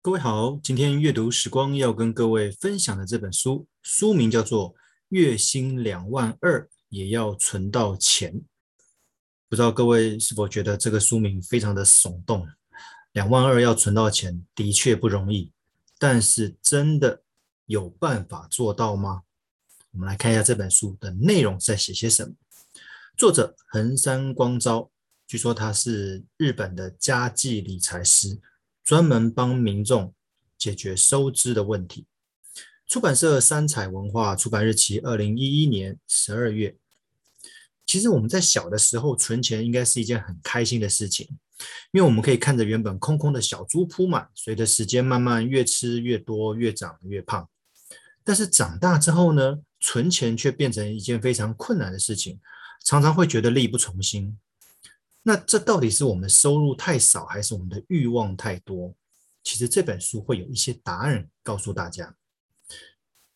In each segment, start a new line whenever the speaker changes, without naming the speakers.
各位好，今天阅读时光要跟各位分享的这本书，书名叫做《月薪两万二也要存到钱》。不知道各位是否觉得这个书名非常的耸动？两万二要存到钱，的确不容易，但是真的有办法做到吗？我们来看一下这本书的内容在写些什么。作者横山光昭，据说他是日本的家计理财师。专门帮民众解决收支的问题。出版社三彩文化，出版日期二零一一年十二月。其实我们在小的时候存钱应该是一件很开心的事情，因为我们可以看着原本空空的小猪铺满，随着时间慢慢越吃越多，越长越胖。但是长大之后呢，存钱却变成一件非常困难的事情，常常会觉得力不从心。那这到底是我们收入太少，还是我们的欲望太多？其实这本书会有一些答案告诉大家。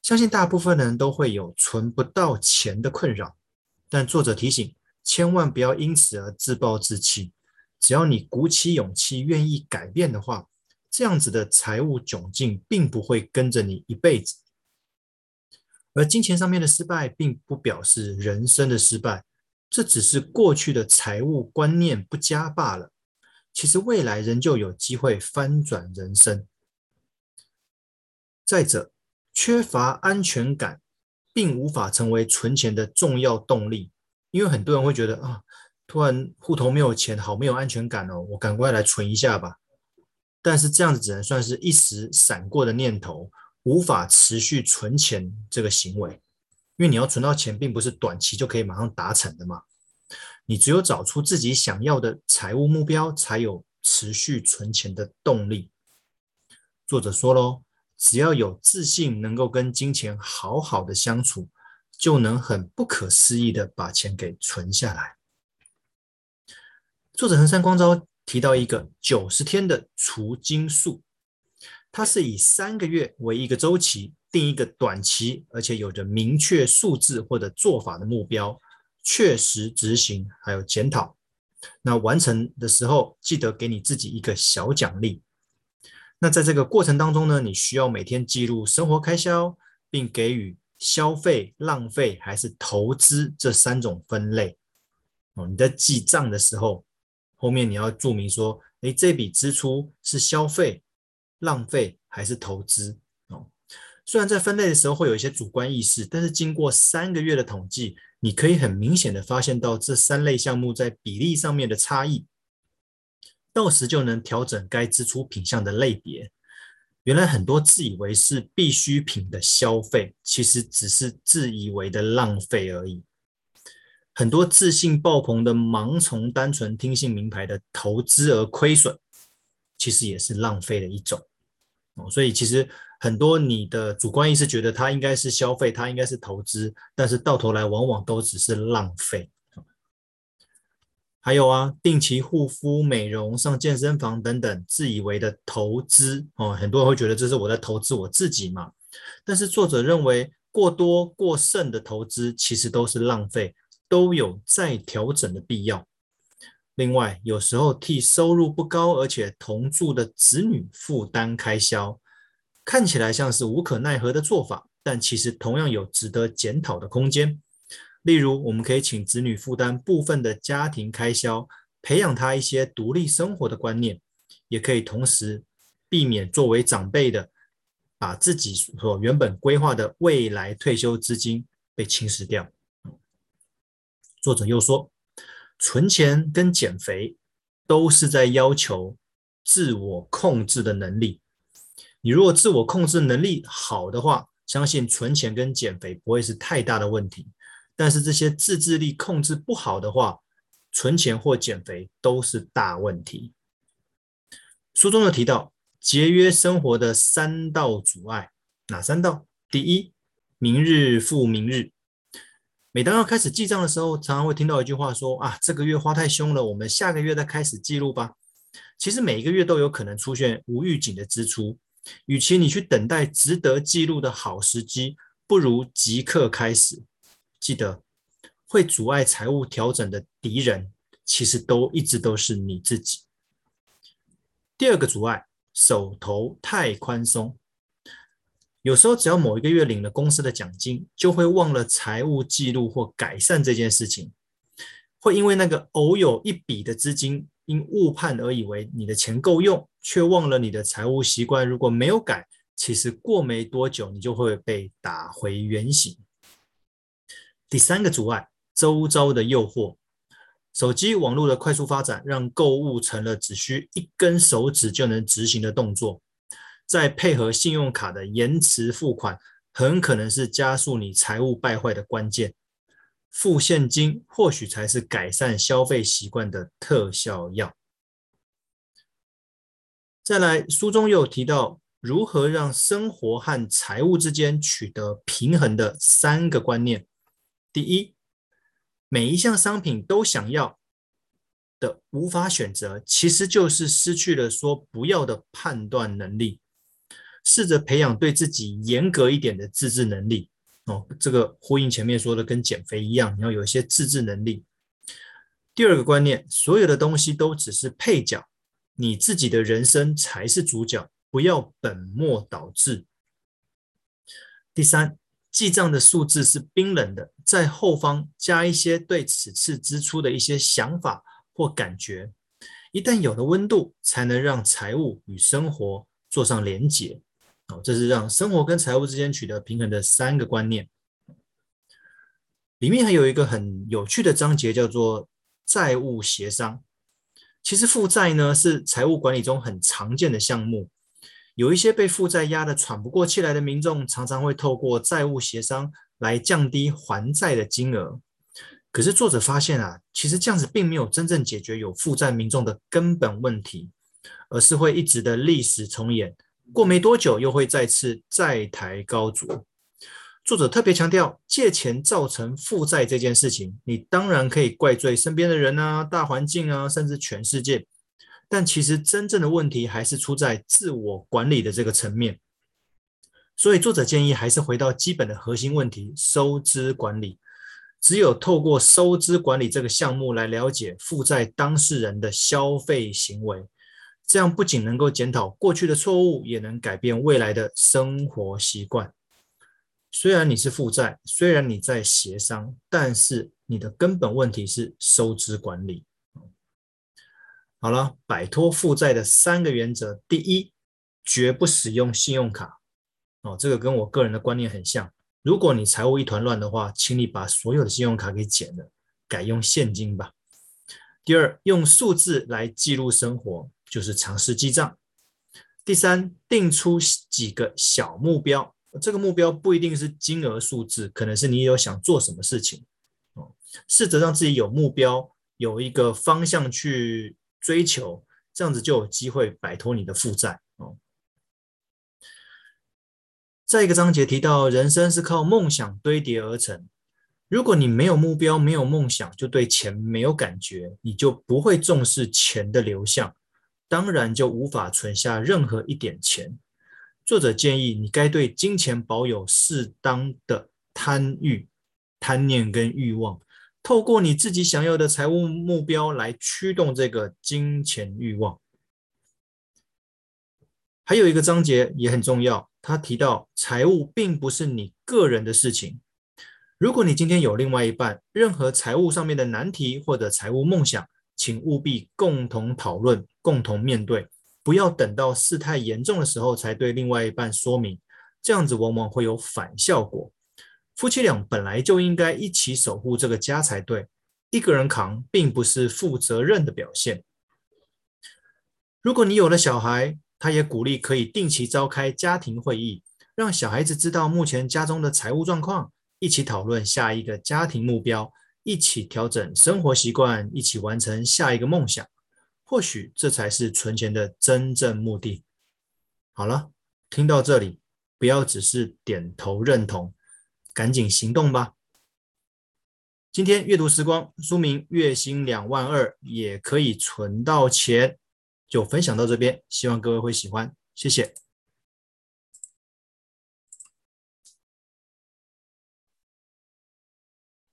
相信大部分人都会有存不到钱的困扰，但作者提醒，千万不要因此而自暴自弃。只要你鼓起勇气，愿意改变的话，这样子的财务窘境并不会跟着你一辈子。而金钱上面的失败，并不表示人生的失败。这只是过去的财务观念不佳罢了。其实未来仍旧有机会翻转人生。再者，缺乏安全感并无法成为存钱的重要动力，因为很多人会觉得啊，突然户头没有钱，好没有安全感哦，我赶快来存一下吧。但是这样子只能算是一时闪过的念头，无法持续存钱这个行为。因为你要存到钱，并不是短期就可以马上达成的嘛。你只有找出自己想要的财务目标，才有持续存钱的动力。作者说喽，只要有自信，能够跟金钱好好的相处，就能很不可思议的把钱给存下来。作者横山光昭提到一个九十天的除金术，它是以三个月为一个周期。定一个短期而且有着明确数字或者做法的目标，确实执行还有检讨。那完成的时候，记得给你自己一个小奖励。那在这个过程当中呢，你需要每天记录生活开销，并给予消费、浪费还是投资这三种分类。哦，你在记账的时候，后面你要注明说，诶，这笔支出是消费、浪费还是投资？虽然在分类的时候会有一些主观意识，但是经过三个月的统计，你可以很明显的发现到这三类项目在比例上面的差异，到时就能调整该支出品项的类别。原来很多自以为是必需品的消费，其实只是自以为的浪费而已。很多自信爆棚的盲从单纯听信名牌的投资而亏损，其实也是浪费的一种。哦，所以其实。很多你的主观意识觉得它应该是消费，它应该是投资，但是到头来往往都只是浪费。还有啊，定期护肤、美容、上健身房等等，自以为的投资哦，很多人会觉得这是我在投资我自己嘛。但是作者认为，过多过剩的投资其实都是浪费，都有再调整的必要。另外，有时候替收入不高而且同住的子女负担开销。看起来像是无可奈何的做法，但其实同样有值得检讨的空间。例如，我们可以请子女负担部分的家庭开销，培养他一些独立生活的观念，也可以同时避免作为长辈的，把自己所原本规划的未来退休资金被侵蚀掉。作者又说，存钱跟减肥都是在要求自我控制的能力。你如果自我控制能力好的话，相信存钱跟减肥不会是太大的问题。但是这些自制力控制不好的话，存钱或减肥都是大问题。书中有提到节约生活的三道阻碍，哪三道？第一，明日复明日。每当要开始记账的时候，常常会听到一句话说：“啊，这个月花太凶了，我们下个月再开始记录吧。”其实每一个月都有可能出现无预警的支出。与其你去等待值得记录的好时机，不如即刻开始。记得，会阻碍财务调整的敌人，其实都一直都是你自己。第二个阻碍，手头太宽松。有时候只要某一个月领了公司的奖金，就会忘了财务记录或改善这件事情，会因为那个偶有一笔的资金因误判而以为你的钱够用，却忘了你的财务习惯如果没有改，其实过没多久你就会被打回原形。第三个阻碍，周遭的诱惑。手机网络的快速发展，让购物成了只需一根手指就能执行的动作。再配合信用卡的延迟付款，很可能是加速你财务败坏的关键。付现金或许才是改善消费习惯的特效药。再来，书中又提到如何让生活和财务之间取得平衡的三个观念。第一。每一项商品都想要的无法选择，其实就是失去了说不要的判断能力。试着培养对自己严格一点的自制能力哦，这个呼应前面说的，跟减肥一样，你要有一些自制能力。第二个观念，所有的东西都只是配角，你自己的人生才是主角，不要本末倒置。第三。记账的数字是冰冷的，在后方加一些对此次支出的一些想法或感觉，一旦有了温度，才能让财务与生活做上连结。这是让生活跟财务之间取得平衡的三个观念。里面还有一个很有趣的章节，叫做债务协商。其实负债呢，是财务管理中很常见的项目。有一些被负债压得喘不过气来的民众，常常会透过债务协商来降低还债的金额。可是作者发现啊，其实这样子并没有真正解决有负债民众的根本问题，而是会一直的历史重演，过没多久又会再次债台高筑。作者特别强调，借钱造成负债这件事情，你当然可以怪罪身边的人啊、大环境啊，甚至全世界。但其实真正的问题还是出在自我管理的这个层面，所以作者建议还是回到基本的核心问题——收支管理。只有透过收支管理这个项目来了解负债当事人的消费行为，这样不仅能够检讨过去的错误，也能改变未来的生活习惯。虽然你是负债，虽然你在协商，但是你的根本问题是收支管理。好了，摆脱负债的三个原则：第一，绝不使用信用卡。哦，这个跟我个人的观念很像。如果你财务一团乱的话，请你把所有的信用卡给剪了，改用现金吧。第二，用数字来记录生活，就是常识记账。第三，定出几个小目标，这个目标不一定是金额数字，可能是你有想做什么事情。哦，试着让自己有目标，有一个方向去。追求这样子就有机会摆脱你的负债哦。再一个章节提到，人生是靠梦想堆叠而成。如果你没有目标、没有梦想，就对钱没有感觉，你就不会重视钱的流向，当然就无法存下任何一点钱。作者建议你该对金钱保有适当的贪欲、贪念跟欲望。透过你自己想要的财务目标来驱动这个金钱欲望。还有一个章节也很重要，他提到财务并不是你个人的事情。如果你今天有另外一半，任何财务上面的难题或者财务梦想，请务必共同讨论、共同面对，不要等到事态严重的时候才对另外一半说明，这样子往往会有反效果。夫妻俩本来就应该一起守护这个家才对，一个人扛并不是负责任的表现。如果你有了小孩，他也鼓励可以定期召开家庭会议，让小孩子知道目前家中的财务状况，一起讨论下一个家庭目标，一起调整生活习惯，一起完成下一个梦想。或许这才是存钱的真正目的。好了，听到这里，不要只是点头认同。赶紧行动吧！今天阅读时光书名《月薪两万二也可以存到钱》，就分享到这边，希望各位会喜欢，谢谢。